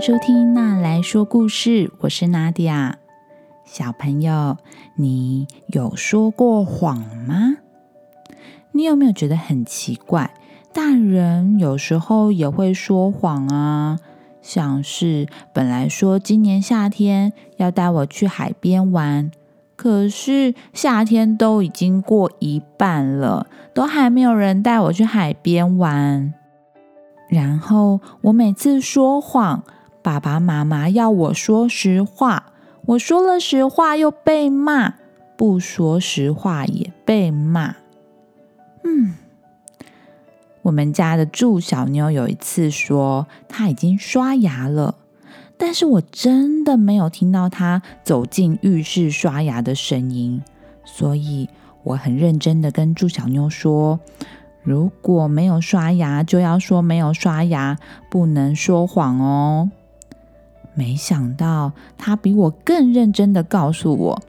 收听《娜来说故事》，我是娜迪亚。小朋友，你有说过谎吗？你有没有觉得很奇怪？大人有时候也会说谎啊，像是本来说今年夏天要带我去海边玩，可是夏天都已经过一半了，都还没有人带我去海边玩。然后我每次说谎，爸爸妈妈要我说实话，我说了实话又被骂，不说实话也被骂。嗯，我们家的祝小妞有一次说她已经刷牙了，但是我真的没有听到她走进浴室刷牙的声音，所以我很认真的跟祝小妞说。如果没有刷牙，就要说没有刷牙，不能说谎哦。没想到他比我更认真的告诉我，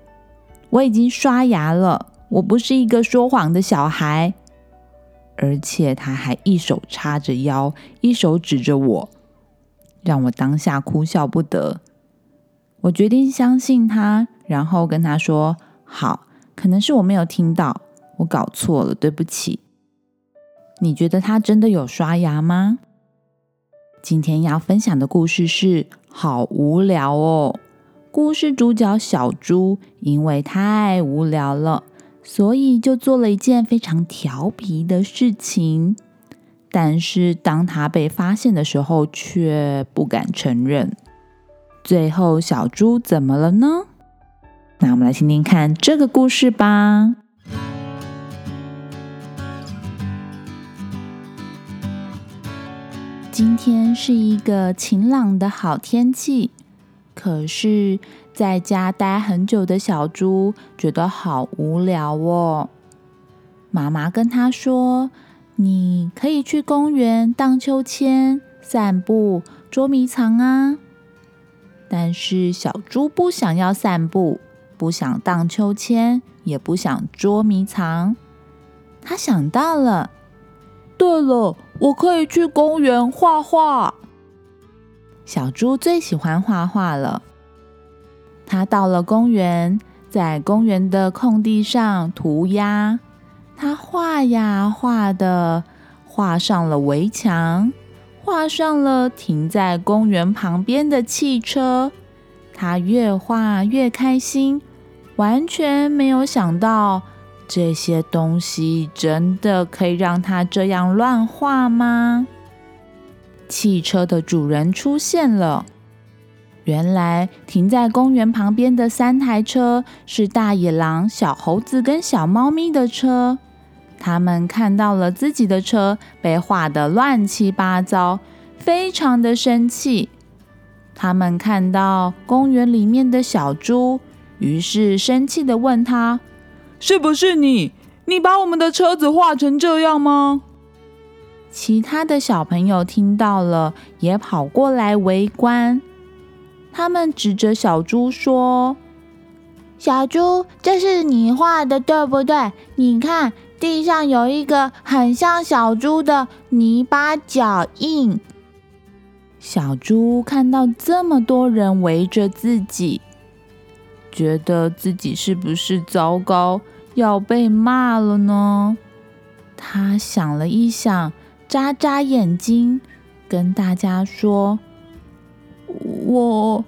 我已经刷牙了，我不是一个说谎的小孩。而且他还一手叉着腰，一手指着我，让我当下哭笑不得。我决定相信他，然后跟他说：“好，可能是我没有听到，我搞错了，对不起。”你觉得他真的有刷牙吗？今天要分享的故事是好无聊哦。故事主角小猪因为太无聊了，所以就做了一件非常调皮的事情。但是当他被发现的时候，却不敢承认。最后，小猪怎么了呢？那我们来听听看这个故事吧。今天是一个晴朗的好天气，可是在家待很久的小猪觉得好无聊哦。妈妈跟他说：“你可以去公园荡秋千、散步、捉迷藏啊。”但是小猪不想要散步，不想荡秋千，也不想捉迷藏。他想到了，对了。我可以去公园画画。小猪最喜欢画画了。他到了公园，在公园的空地上涂鸦。他画呀画的，画上了围墙，画上了停在公园旁边的汽车。他越画越开心，完全没有想到。这些东西真的可以让他这样乱画吗？汽车的主人出现了。原来停在公园旁边的三台车是大野狼、小猴子跟小猫咪的车。他们看到了自己的车被画的乱七八糟，非常的生气。他们看到公园里面的小猪，于是生气的问他。是不是你？你把我们的车子画成这样吗？其他的小朋友听到了，也跑过来围观。他们指着小猪说：“小猪，这是你画的，对不对？你看，地上有一个很像小猪的泥巴脚印。”小猪看到这么多人围着自己。觉得自己是不是糟糕，要被骂了呢？他想了一想，眨眨眼睛，跟大家说：“我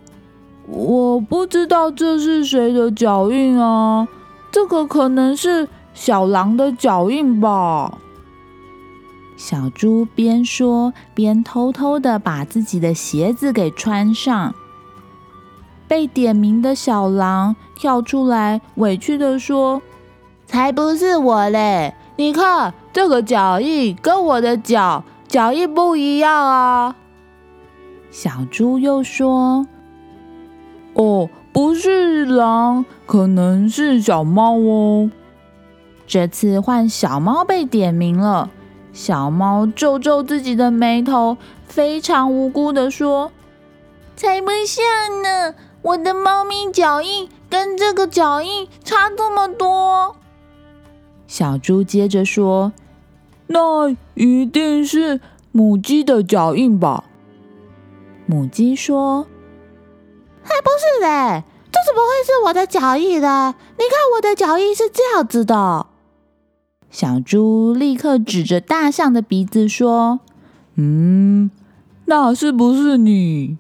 我不知道这是谁的脚印啊，这个可能是小狼的脚印吧。”小猪边说边偷偷的把自己的鞋子给穿上。被点名的小狼跳出来，委屈的说：“才不是我嘞！你看这个脚印跟我的脚脚印不一样啊！”小猪又说：“哦，不是狼，可能是小猫哦。”这次换小猫被点名了，小猫皱皱自己的眉头，非常无辜的说：“才不像呢！”我的猫咪脚印跟这个脚印差这么多，小猪接着说：“那一定是母鸡的脚印吧？”母鸡说：“还不是嘞，这怎么会是我的脚印呢？你看我的脚印是这样子的。”小猪立刻指着大象的鼻子说：“嗯，那是不是你？”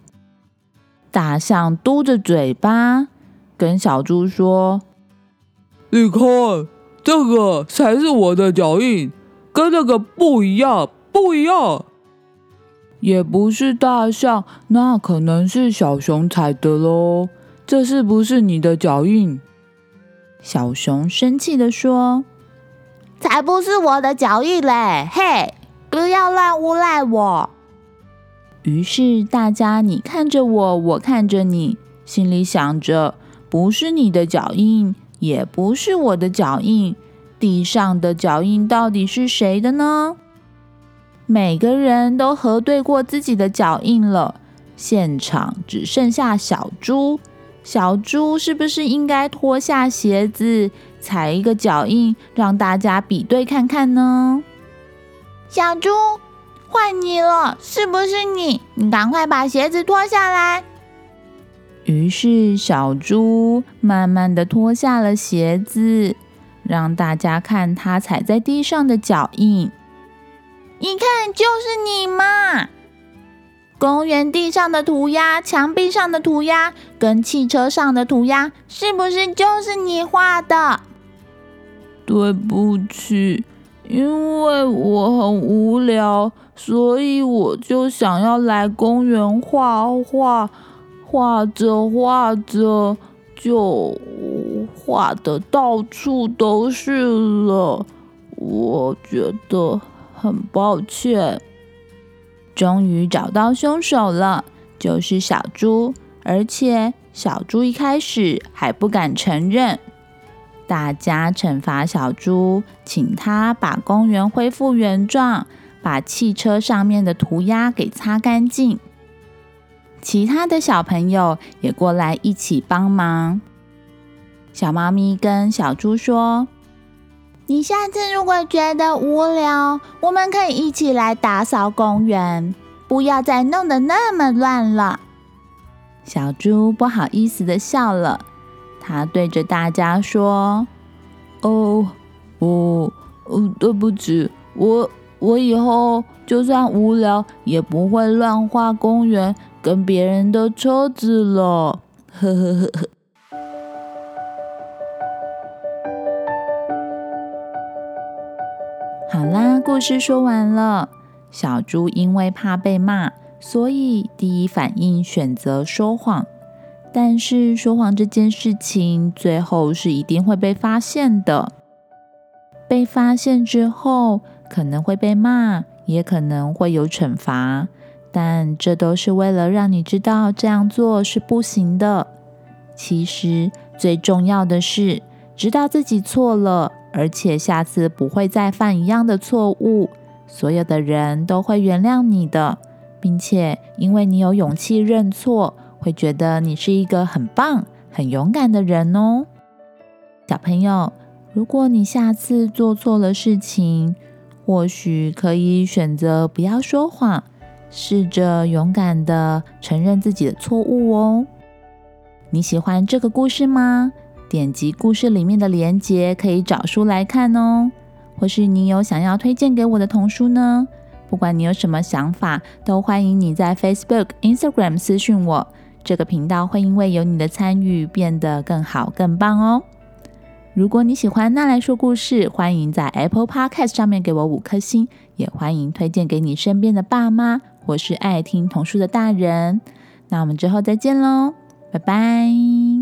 大象嘟着嘴巴跟小猪说：“你看，这个才是我的脚印，跟那个不一样，不一样。”也不是大象，那可能是小熊踩的喽。这是不是你的脚印？小熊生气的说：“才不是我的脚印嘞！嘿，不要乱诬赖我。”于是大家你看着我，我看着你，心里想着：不是你的脚印，也不是我的脚印，地上的脚印到底是谁的呢？每个人都核对过自己的脚印了，现场只剩下小猪。小猪是不是应该脱下鞋子踩一个脚印，让大家比对看看呢？小猪，换你了，是不是你？你赶快把鞋子脱下来。于是小猪慢慢的脱下了鞋子，让大家看他踩在地上的脚印。一看就是你嘛！公园地上的涂鸦、墙壁上的涂鸦、跟汽车上的涂鸦，是不是就是你画的？对不起，因为我很无聊，所以我就想要来公园画画，画着画着就画的到处都是了。我觉得。很抱歉，终于找到凶手了，就是小猪。而且小猪一开始还不敢承认。大家惩罚小猪，请他把公园恢复原状，把汽车上面的涂鸦给擦干净。其他的小朋友也过来一起帮忙。小猫咪跟小猪说。你下次如果觉得无聊，我们可以一起来打扫公园，不要再弄得那么乱了。小猪不好意思的笑了，他对着大家说：“哦，哦，哦，对不起，我我以后就算无聊也不会乱画公园跟别人的车子了。”呵呵呵呵。好啦，故事说完了。小猪因为怕被骂，所以第一反应选择说谎。但是说谎这件事情，最后是一定会被发现的。被发现之后，可能会被骂，也可能会有惩罚。但这都是为了让你知道这样做是不行的。其实最重要的是，知道自己错了。而且下次不会再犯一样的错误，所有的人都会原谅你的，并且因为你有勇气认错，会觉得你是一个很棒、很勇敢的人哦。小朋友，如果你下次做错了事情，或许可以选择不要说谎，试着勇敢的承认自己的错误哦。你喜欢这个故事吗？点击故事里面的链接，可以找书来看哦。或是你有想要推荐给我的童书呢？不管你有什么想法，都欢迎你在 Facebook、Instagram 私讯我。这个频道会因为有你的参与变得更好、更棒哦。如果你喜欢那来说故事，欢迎在 Apple Podcast 上面给我五颗星，也欢迎推荐给你身边的爸妈或是爱听童书的大人。那我们之后再见喽，拜拜。